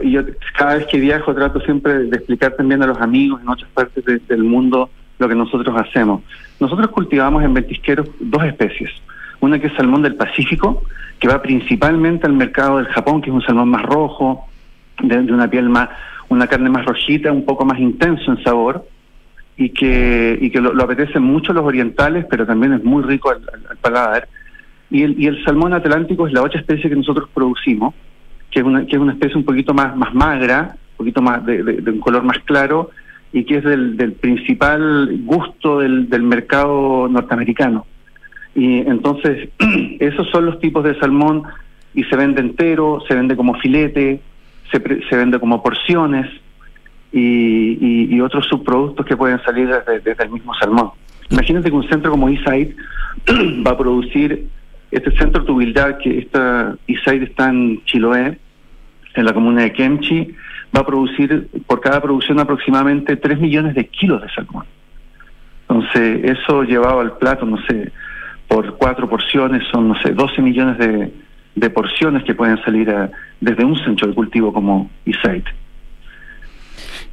cada vez que viajo trato siempre de explicar también a los amigos en otras partes de- del mundo lo que nosotros hacemos. Nosotros cultivamos en ventisqueros dos especies. Una que es salmón del Pacífico, que va principalmente al mercado del Japón, que es un salmón más rojo, de, una piel más, una carne más rojita, un poco más intenso en sabor, y que, y que lo, lo apetecen mucho los orientales, pero también es muy rico al, al- al paladar. Y el, y el salmón atlántico es la otra especie que nosotros producimos, que es una, que es una especie un poquito más, más magra, un poquito más de, de- de un color más claro, y que es del, del principal gusto del, del mercado norteamericano. Y entonces, esos son los tipos de salmón, y se vende entero, se vende como filete, se, pre- se vende como porciones, y, otros subproductos que pueden salir desde, el mismo salmón. Imagínate que un centro como eSite va a producir este centro humildad que esta eSite está en Chiloé, en la comuna de Kemchi, va a producir por cada producción aproximadamente 3 millones de kilos de salmón. Entonces, eso llevado al plato, no sé, por cuatro porciones, son, no sé, 12 millones de, de porciones que pueden salir desde un centro de cultivo como Isait.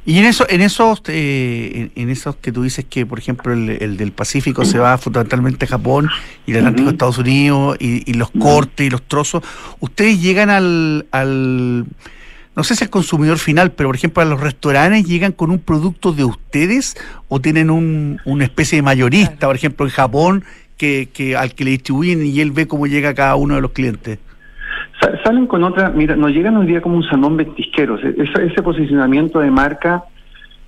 Y en eso, en esos, eh, en, esos que tú dices que, por ejemplo, el, del Pacífico se va fundamentalmente a Japón y el Atlántico a Estados Unidos y, los cortes y los trozos, ustedes llegan al, al, no sé si al consumidor final, pero por ejemplo a los restaurantes llegan con un producto de ustedes o tienen un, una especie de mayorista, por ejemplo en Japón, que, que al que le distribuyen y él ve cómo llega cada uno de los clientes. Salen con otra, mira, nos llegan hoy día como un salmón ventisquero. Ese, ese posicionamiento de marca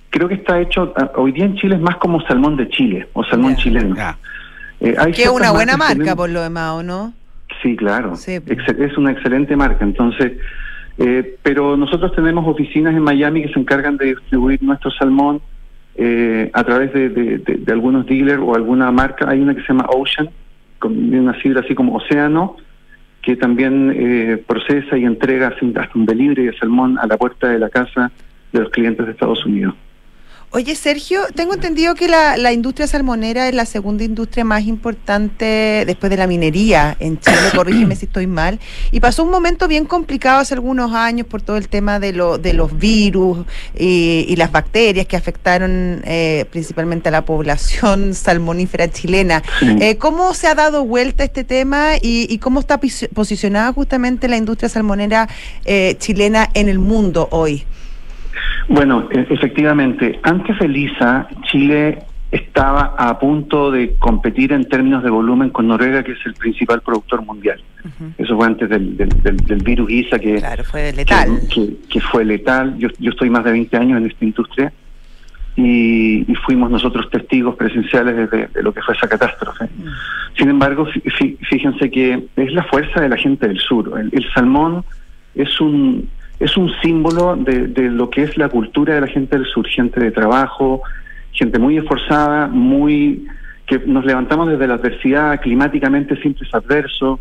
creo que está hecho, ah, hoy día en Chile es más como salmón de Chile o salmón chileno. Eh, que es una buena marca por lo demás, ¿o no? Sí, claro. es una excelente marca. Entonces, eh, pero nosotros tenemos oficinas en Miami que se encargan de distribuir nuestro salmón eh, a través de, de, algunos dealers o alguna marca. Hay una que se llama Ocean, con una sigla así como Océano, que también eh, procesa y entrega hasta un delivery de salmón a la puerta de la casa de los clientes de Estados Unidos. Oye, Sergio, tengo entendido que la, la, industria salmonera es la segunda industria más importante después de la minería en Chile, corrígeme si estoy mal, y pasó un momento bien complicado hace algunos años por todo el tema de, lo, de los virus y, las bacterias que afectaron eh, principalmente a la población salmonífera chilena. Eh, ¿Cómo se ha dado vuelta este tema y, cómo está posicionada justamente la industria salmonera eh, chilena en el mundo hoy? Bueno, e, efectivamente, antes de Lisa, Chile estaba a punto de competir en términos de volumen con Noruega, que es el principal productor mundial. Eso fue antes del, del, virus ISA, que, fue letal. Que, fue letal. Yo, yo estoy más de 20 años en esta industria y, fuimos nosotros testigos presenciales de, lo que fue esa catástrofe. Mm. Sin embargo, fíjense que es la fuerza de la gente del sur. el salmón es un es un símbolo de, de, lo que es la cultura de la gente del sur, gente de trabajo, gente muy esforzada, muy que nos levantamos desde la adversidad, climáticamente siempre es adverso.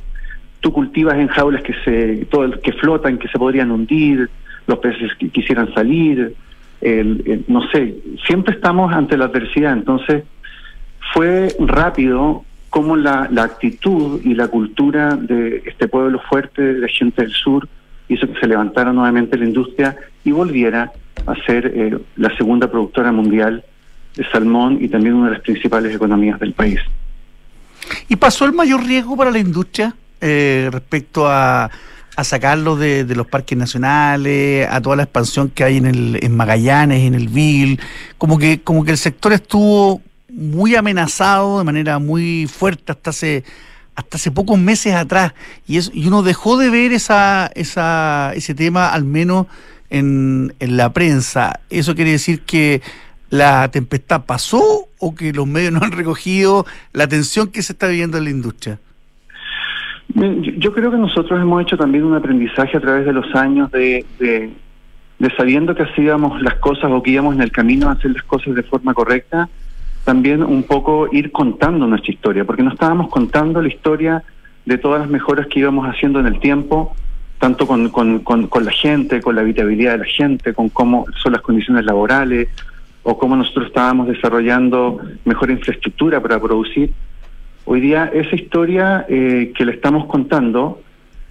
Tú cultivas en jaulas que se todo que flotan, que se podrían hundir, los peces que quisieran salir, no sé, siempre estamos ante la adversidad, entonces fue rápido como la, la actitud y la cultura de este pueblo fuerte de gente del sur hizo que se levantara nuevamente la industria y volviera a ser eh, la segunda productora mundial de salmón y también una de las principales economías del país. ¿Y pasó el mayor riesgo para la industria eh, respecto a, a sacarlo de, los parques nacionales, a toda la expansión que hay en, el, en Magallanes, en el Vil? Como que, como que el sector estuvo muy amenazado de manera muy fuerte hasta hace hasta hace pocos meses atrás y, es, y uno dejó de ver esa, esa, ese tema al menos en, en la prensa. ¿Eso quiere decir que la tempestad pasó o que los medios no han recogido la atención que se está viviendo en la industria? Yo creo que nosotros hemos hecho también un aprendizaje a través de los años de, de, de sabiendo que hacíamos las cosas o que íbamos en el camino a hacer las cosas de forma correcta también un poco ir contando nuestra historia, porque no estábamos contando la historia de todas las mejoras que íbamos haciendo en el tiempo, tanto con, con, con, la gente, con la habitabilidad de la gente, con cómo son las condiciones laborales, o cómo nosotros estábamos desarrollando mejor infraestructura para producir. Hoy día esa historia eh, que le estamos contando,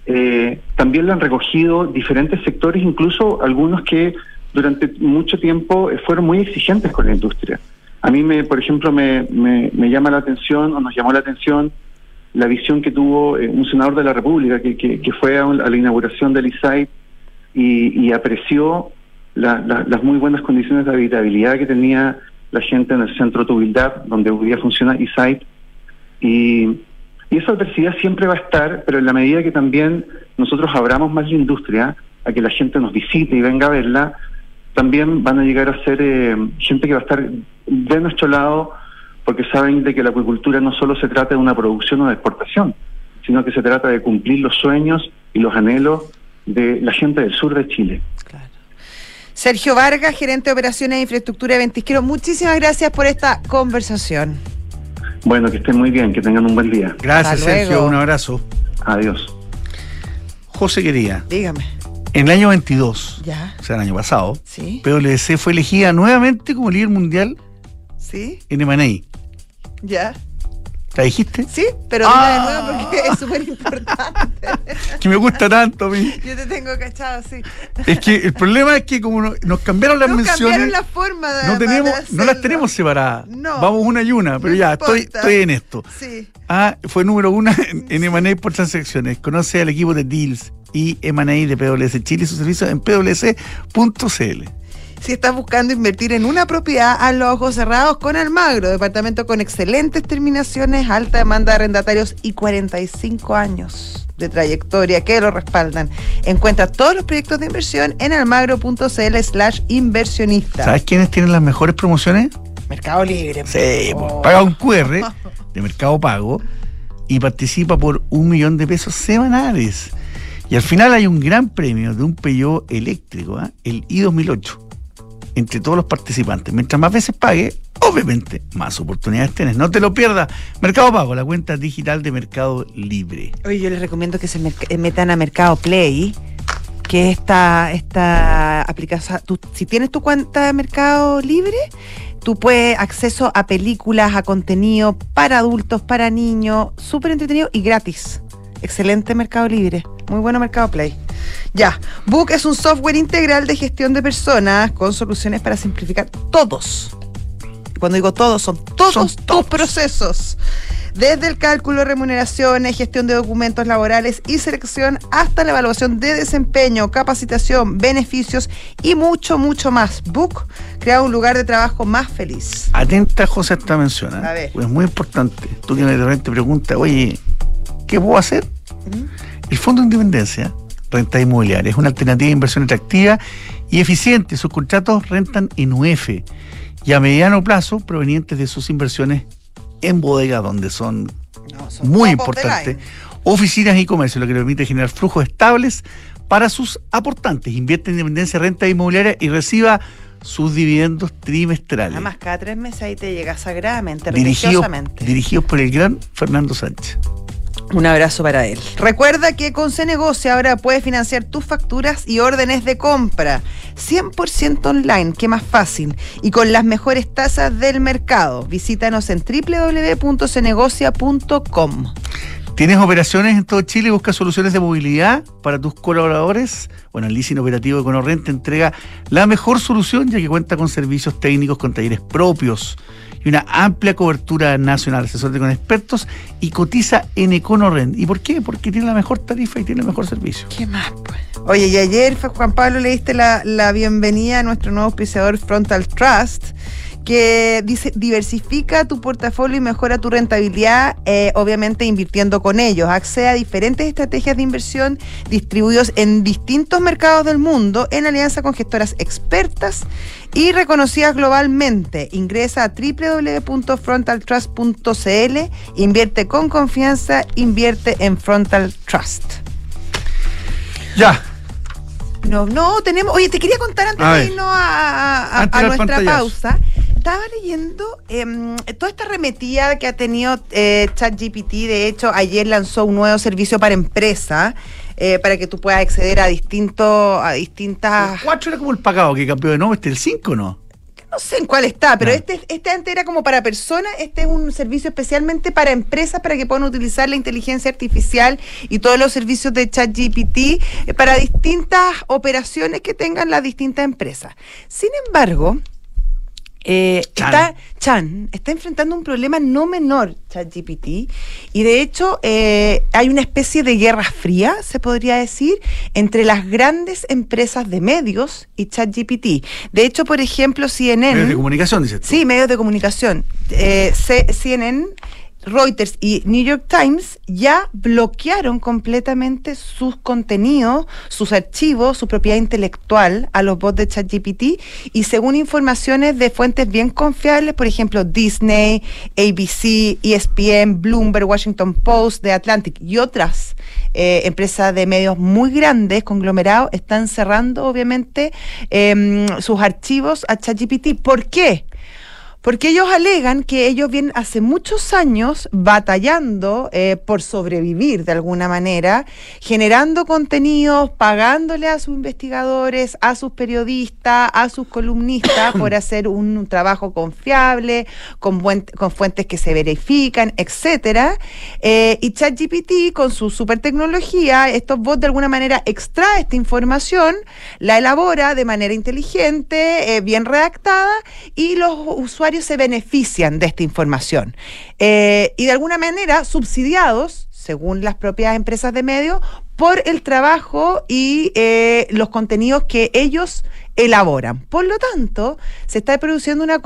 eh, también la han recogido diferentes sectores, incluso algunos que durante mucho tiempo eh, fueron muy exigentes con la industria. A mí, me, por ejemplo, me, me, llama la atención o nos llamó la atención la visión que tuvo eh, un senador de la República que, que, fue a, la inauguración del ISAID y, apreció las muy buenas condiciones de habitabilidad que tenía la gente en el centro de Tubildad, donde hoy día funciona ISAID. Y, y esa adversidad siempre va a estar, pero en la medida que también nosotros abramos más la industria, a que la gente nos visite y venga a verla, también van a llegar a ser eh, gente que va a estar de nuestro lado porque saben de que la acuicultura no solo se trata de una producción o de exportación, sino que se trata de cumplir los sueños y los anhelos de la gente del sur de Chile. Sergio Vargas, gerente de operaciones e infraestructura de Ventisquero, muchísimas gracias por esta conversación. Bueno, que estén muy bien, que tengan un buen día. Gracias, Sergio, un abrazo. Adiós. José quería. Dígame. En el año 22, o sea, el año pasado, ¿Sí? PwC fue elegida nuevamente como líder mundial ¿Sí? en M&A. ¿Ya? ¿La dijiste? Sí, pero dila de nuevo porque es súper importante. que me gusta tanto a mí. Yo te tengo cachado, sí. Es que el problema es que como no- nos cambiaron las Nos menciones, cambiaron la forma de no, tenemos, no las tenemos separadas. No. Vamos una y una, pero No ya, estoy, estoy en esto. Sí. Ah, fue número uno en, en M&A por transacciones. Conoce al equipo de Deals y M&A de PwC Chile y sus servicios en pwc.cl. Si estás buscando invertir en una propiedad, a los ojos cerrados con Almagro, departamento con excelentes terminaciones, alta demanda de arrendatarios y 45 años de trayectoria que lo respaldan. Encuentra todos los proyectos de inversión en almagro.cl slash inversionista. ¿Sabes quiénes tienen las mejores promociones? Mercado Libre. Sí, pues, Oh. paga un QR de Mercado Pago y participa por un millón de pesos semanales. Y al final hay un gran premio de un Peugeot eléctrico, ¿ah? el i2008, entre todos los participantes. Mientras más veces pague, obviamente más oportunidades tienes. No te lo pierdas. Mercado Pago, la cuenta digital de Mercado Libre. Oye, yo les recomiendo que se eh, metan a Mercado Play, que esta, esta aplicación, si tienes tu cuenta de Mercado Libre, tú puedes acceso a películas, a contenido para adultos, para niños, súper entretenido y gratis. Excelente Mercado Libre, muy bueno Mercado Play. Ya, Book es un software integral de gestión de personas con soluciones para simplificar todos. Cuando digo todos, son todos Son tus procesos. Desde el cálculo de remuneraciones, gestión de documentos laborales y selección hasta la evaluación de desempeño, capacitación, beneficios y mucho, mucho más. Book crea un lugar de trabajo más feliz. Atenta, José, esta mención. A ver. Pues es muy importante. Tú que de repente preguntas, oye, ¿qué puedo hacer? El Fondo de Independencia, Renta Inmobiliaria, es una alternativa de inversión atractiva y eficiente. Sus contratos rentan en UF y a mediano plazo provenientes de sus inversiones en bodega, donde son No, son muy importantes, oficinas y comercio, lo que permite generar flujos estables para sus aportantes. Invierte en Independencia Renta Inmobiliaria y reciba sus dividendos trimestrales. Además, cada tres meses ahí te llega sagradamente, Dirigido- religiosamente. dirigidos por el gran Fernando Sánchez. Un abrazo para él. Recuerda que con Cenegocia ahora puedes financiar tus facturas y órdenes de compra 100% online, que más fácil, y con las mejores tasas del mercado. Visítanos en www.cenegocia.com. ¿Tienes operaciones en todo Chile buscas soluciones de movilidad para tus colaboradores? Bueno, el leasing operativo de te entrega la mejor solución ya que cuenta con servicios técnicos con talleres propios y una amplia cobertura nacional, asesor con expertos y cotiza en Econorrent. ¿Y por qué? Porque tiene la mejor tarifa y tiene el mejor servicio. ¿Qué más? pues? Oye, y ayer, Juan Pablo, le diste la, la bienvenida a nuestro nuevo auspiciador Frontal Trust, que dice diversifica tu portafolio y mejora tu rentabilidad, eh, obviamente invirtiendo con ellos. Accede a diferentes estrategias de inversión distribuidos en distintos mercados del mundo en alianza con gestoras expertas y reconocidas globalmente. Ingresa a www.frontaltrust.cl, invierte con confianza, invierte en Frontal Trust. Ya, No, no, tenemos. Oye, te quería contar antes A de irnos a, nuestra pantallazo. pausa. Estaba leyendo em, toda esta arremetida que ha tenido eh, ChatGPT. De hecho, ayer lanzó un nuevo servicio para empresa eh, para que tú puedas acceder a distintos, a distintas. el 4 era como el pagado que cambió de nombre, este el 5 no. No sé en cuál está, pero Ya. este, este antes era como para personas, este es un servicio especialmente para empresas para que puedan utilizar la inteligencia artificial y todos los servicios de ChatGPT eh, para distintas operaciones que tengan las distintas empresas. Sin embargo, eh, Chan. está Chan está enfrentando un problema no menor, ChatGPT, y de hecho eh, hay una especie de guerra fría, se podría decir, entre las grandes empresas de medios y ChatGPT. De hecho, por ejemplo, CNN... Medios de comunicación, dices tú. Sí, medios de comunicación. Eh, CNN, Reuters y New York Times ya bloquearon completamente sus contenidos, sus archivos, su propiedad intelectual a los bots de ChatGPT y según informaciones de fuentes bien confiables, por ejemplo, Disney, ABC, ESPN, Bloomberg, Washington Post, The Atlantic y otras eh, empresas de medios muy grandes, conglomerados, están cerrando obviamente em, sus archivos a ChatGPT. ¿Por qué? Porque ellos alegan que ellos vienen hace muchos años batallando eh, por sobrevivir de alguna manera, generando contenidos, pagándole a sus investigadores, a sus periodistas, a sus columnistas por hacer un, trabajo confiable, con, con fuentes que se verifican, etcétera. Eh, y ChatGPT, con su super tecnología, estos bots de alguna manera extrae esta información, la elabora de manera inteligente, eh, bien redactada, y los usuarios se benefician de esta información. Eh, y de alguna manera subsidiados, según las propias empresas de medios, por el trabajo y eh, los contenidos que ellos elaboran. Por lo tanto, se está produciendo una,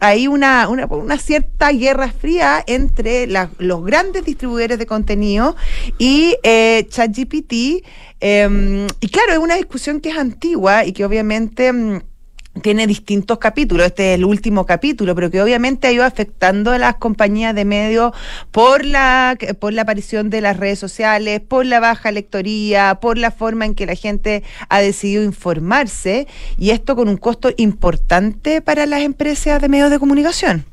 ahí una, una, cierta guerra fría entre los grandes distribuidores de contenido y eh, ChatGPT. Em, y claro, es una discusión que es antigua y que obviamente... Tiene distintos capítulos, este es el último capítulo, pero que obviamente ha ido afectando a las compañías de medios por la, por la aparición de las redes sociales, por la baja lectoría, por la forma en que la gente ha decidido informarse, y esto con un costo importante para las empresas de medios de comunicación.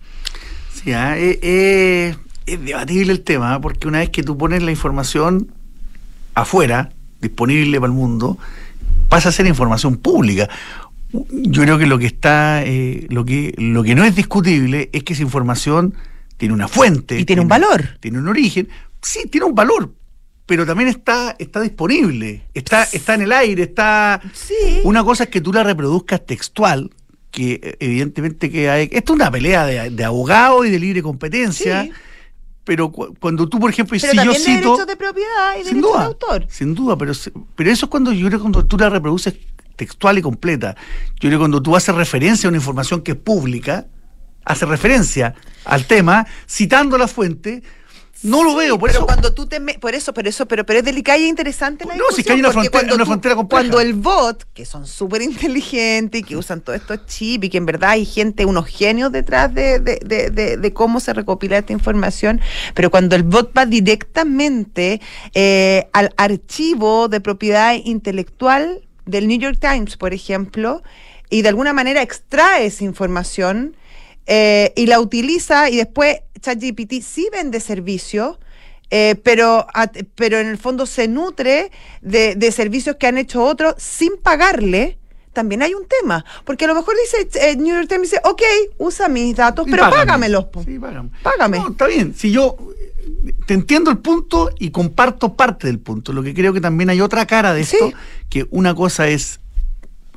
Sí, ah, eh, eh, es debatible el tema, porque una vez que tú pones la información afuera, disponible para el mundo, pasa a ser información pública yo creo que lo que está, eh, lo que lo que no es discutible es que esa información tiene una fuente. Y tiene, un valor. Tiene un origen. Sí, tiene un valor, pero también está, está disponible, está, está en el aire, está. Sí. Una cosa es que tú la reproduzcas textual, que eh, evidentemente que hay. Esto es una pelea de, de abogado y de libre competencia. Pero cuando tú, por ejemplo, y si yo cito. derechos de propiedad y derechos de autor. Sin duda, pero, pero eso es cuando yo creo que cuando tú la reproduces textual y completa. Yo creo que cuando tú haces referencia a una información que es pública, hace referencia al tema, citando la fuente, no lo veo, por pero eso. cuando tú te por eso, pero eso, pero, pero es delicada y interesante la No, si es que hay una frontera, una frontera compleja. Cuando el bot, que son súper inteligentes y que usan todos estos chips y que en verdad hay gente, unos genios detrás de, de, de, de, cómo se recopila esta información, pero cuando el bot va directamente eh, al archivo de propiedad intelectual del New York Times, por ejemplo, y de alguna manera extrae esa información eh, y la utiliza y después ChatGPT sí vende servicio, eh, pero, pero en el fondo se nutre de, servicios que han hecho otros sin pagarle. También hay un tema, porque a lo mejor dice eh, New York Times dice, ok, usa mis datos, pero págamelos. Sí, págame. Págame. No, está bien. Si yo te entiendo el punto y comparto parte del punto. Lo que creo que también hay otra cara de esto, que una cosa es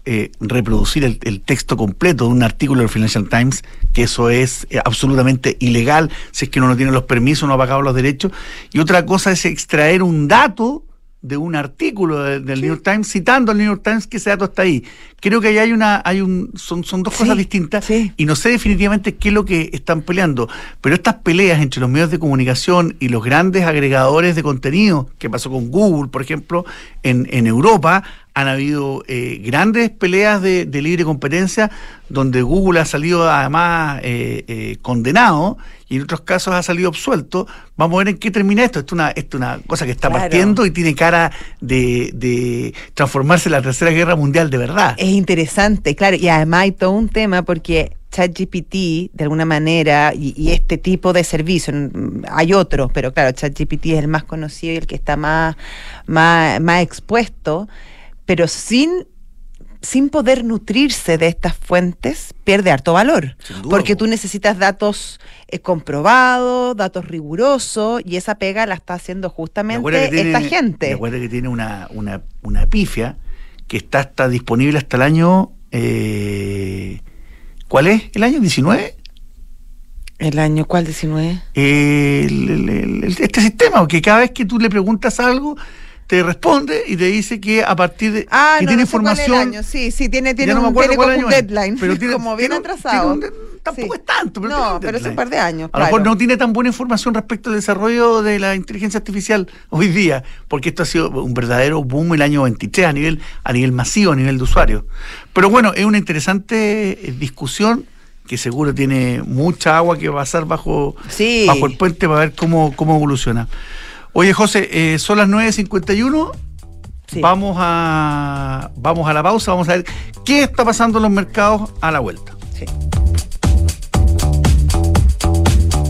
eh, reproducir el, texto completo de un artículo del Financial Times, que eso es eh, absolutamente ilegal si es que uno no tiene los permisos, no ha pagado los derechos, y otra cosa es extraer un dato de un artículo del New York Times citando al New York Times que ese dato está ahí. Creo que ahí hay una, hay un, son, son dos cosas distintas y no sé definitivamente qué es lo que están peleando, pero estas peleas entre los medios de comunicación y los grandes agregadores de contenido, que pasó con Google, por ejemplo, en, en Europa, han habido eh, grandes peleas de, libre competencia donde Google ha salido además eh, eh, condenado y en otros casos ha salido absuelto. Vamos a ver en qué termina esto. Esto es una, esto una cosa que está partiendo y tiene cara de, transformarse en la Tercera Guerra Mundial de verdad. Es interesante, claro, y además hay todo un tema porque ChatGPT, de alguna manera, y, este tipo de servicio, hay otros, pero claro, ChatGPT es el más conocido y el que está más, más, más expuesto pero sin sin poder nutrirse de estas fuentes, pierde harto valor. porque tú necesitas datos eh, comprobados, datos rigurosos, y esa pega la está haciendo justamente esta gente. Recuerda que tiene una, una, una pifia que está, está disponible hasta el año. Eh, ¿Cuál es? ¿El año 19? ¿El año cuál 19? este sistema, que cada vez que tú le preguntas algo, te responde y te dice que a partir de ah, que tiene información sí sí tiene tiene, un, tiene como un deadline pero tiene, como bien atrasado. tampoco es tanto pero no pero es un par de años a lo mejor no tiene tan buena información respecto al desarrollo de la inteligencia artificial hoy día porque esto ha sido un verdadero boom el año 23 a nivel a nivel masivo a nivel de usuarios. Pero bueno es una interesante eh, discusión que seguro tiene mucha agua que pasar bajo, bajo el puente para ver cómo, cómo evoluciona. Oye, José, eh, son las 9.51. Vamos, a, vamos a la pausa, vamos a ver qué está pasando en los mercados a la vuelta. Sí.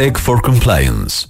Tech for Compliance.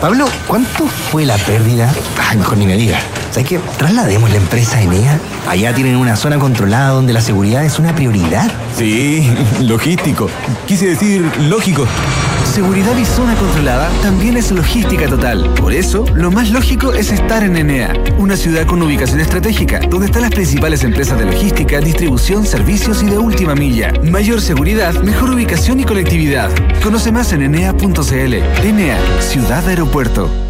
Pablo, ¿cuánto fue la pérdida? Ay, mejor ni me diga. ¿Sabes qué? Traslademos la empresa a Enea. Allá tienen una zona controlada donde la seguridad es una prioridad. Sí, logístico. Quise decir lógico. Seguridad y zona controlada también es logística total. Por eso, lo más lógico es estar en Enea, una ciudad con ubicación estratégica, donde están las principales empresas de logística, distribución, servicios y de última milla. Mayor seguridad, mejor ubicación y conectividad. Conoce más en enea.cl. Enea, ciudad aeropuerto.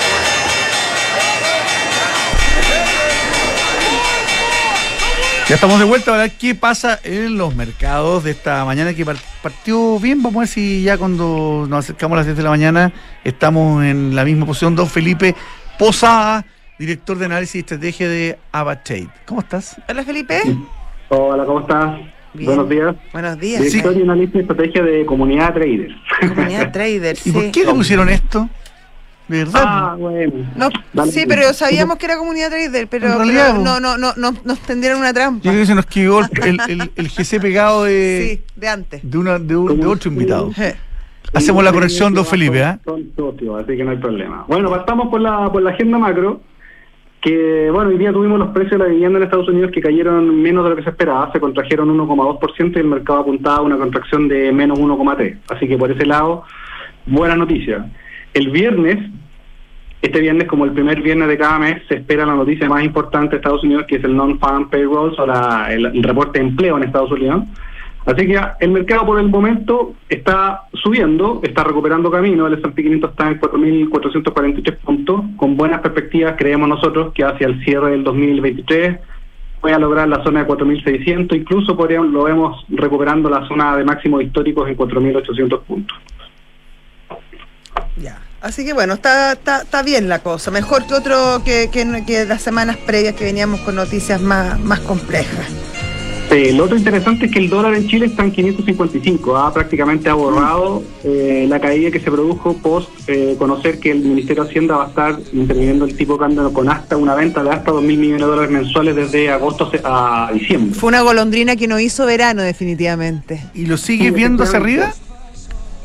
Ya estamos de vuelta a ver qué pasa en los mercados de esta mañana que par- partió bien. Vamos a ver si ya cuando nos acercamos a las 10 de la mañana estamos en la misma posición. Don Felipe Posada, director de análisis y estrategia de Abatate. ¿Cómo estás? Hola Felipe. Hola, ¿cómo estás? Bien. Buenos días. Buenos días. Director y analista de estrategia de comunidad traders. Comunidad trader, ¿Y por sí. qué le pusieron esto? ¿De verdad? Ah, bueno. No, sí, pero sabíamos que era comunidad trader, pero, En realidad, pero po. no, no, no, no, nos tendieron una trampa. Yo creo que se nos quedó el, el, el GC pegado de, Sí, de antes. de, una, de, un- de otro invitado. Hacemos la corrección, don Felipe, ¿ah? Son socios, así que no hay problema. Bueno, partamos por la, por la agenda macro, que bueno, hoy día tuvimos los precios de la vivienda en Estados Unidos que cayeron menos de lo que se esperaba, se contrajeron 1,2% y el mercado apuntaba a una contracción de menos 1,3%. Así que por ese lado, buena noticia. El viernes, este viernes como el primer viernes de cada mes, se espera la noticia más importante de Estados Unidos, que es el Non-Farm Payrolls o la- el, el reporte de empleo en Estados Unidos. Así que el mercado por el momento está subiendo, está recuperando camino, el S&P 500 está en 4.443 puntos, con buenas perspectivas creemos nosotros que hacia el cierre del 2023 pueda lograr la zona de 4.600, incluso podríamos, lo vemos recuperando la zona de máximos históricos en 4.800 puntos. Ya. Así que bueno, está, está, está bien la cosa. Mejor que otro que, que, que las semanas previas que veníamos con noticias más, más complejas. Eh, lo otro interesante es que el dólar en Chile está en 555, ah, prácticamente ha borrado eh, la caída que se produjo post eh, conocer que el Ministerio de Hacienda va a estar interviniendo el tipo cambio con hasta una venta de hasta 2 mil millones de dólares mensuales desde agosto a diciembre. Fue una golondrina que no hizo verano, definitivamente. ¿Y lo sigues viendo hacia arriba?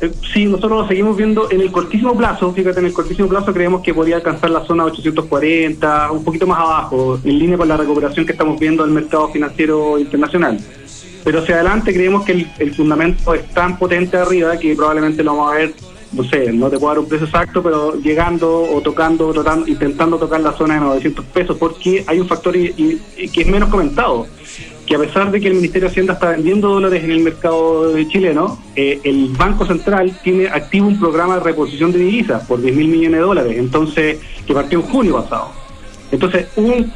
Eh, Sí, nosotros lo seguimos viendo en el cortísimo plazo, fíjate, en el cortísimo plazo creemos que podría alcanzar la zona 840, un poquito más abajo, en línea con la recuperación que estamos viendo del mercado financiero internacional. Pero hacia adelante creemos que el, fundamento es tan potente arriba que probablemente lo vamos a ver, no sé, no te puedo dar un precio exacto, pero llegando o tocando, intentando tocar la zona de 900 pesos, porque hay un factor y que es menos comentado que a pesar de que el Ministerio de Hacienda está vendiendo dólares en el mercado chileno, eh, el Banco Central tiene activo un programa de reposición de divisas por 10 mil millones de dólares, entonces que partió en junio pasado. Entonces, un,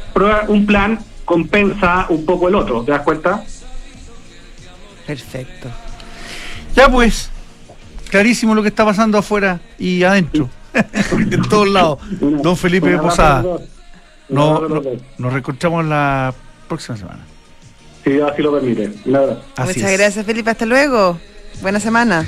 un plan compensa un poco el otro, ¿te das cuenta? Perfecto. Ya pues, clarísimo lo que está pasando afuera y adentro. en todos lados. Don Felipe Posada. los dos. Un No, abrazo a no- los dos. nos reencontramos la próxima semana. Si Dios así lo permite. Un abrazo. Así Muchas es. gracias, Felipe. Hasta luego. Buena semana.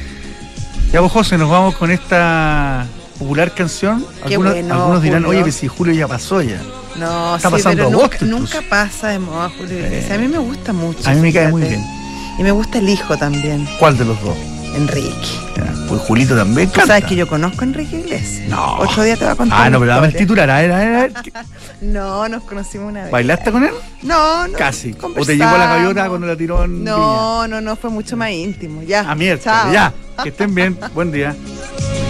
Ya vos, José, nos vamos con esta popular canción. Algunos, bueno, algunos dirán, Julio. oye, pero si Julio ya pasó ya. No, Está sí, pasando pero nunca, agosto incluso. nunca pasa de moda, Julio. A mí me gusta mucho. A mí me cae muy bien. Y me gusta el hijo también, ¿Cuál de los dos? Enrique. Pues Julito también canta. sabes que yo conozco a Enrique Iglesias. No. Otro día te va a contar. Ah, no, pero dame el titular. A ver, a ver, a ver. No, nos conocimos una vez. ¿Bailaste con él? No, no. Casi. ¿O te llegó la gaviota cuando la tiró en Viña? No, no, no, fue mucho más íntimo. Ya. A mierda. Chao. Ya. Que estén bien. Buen día.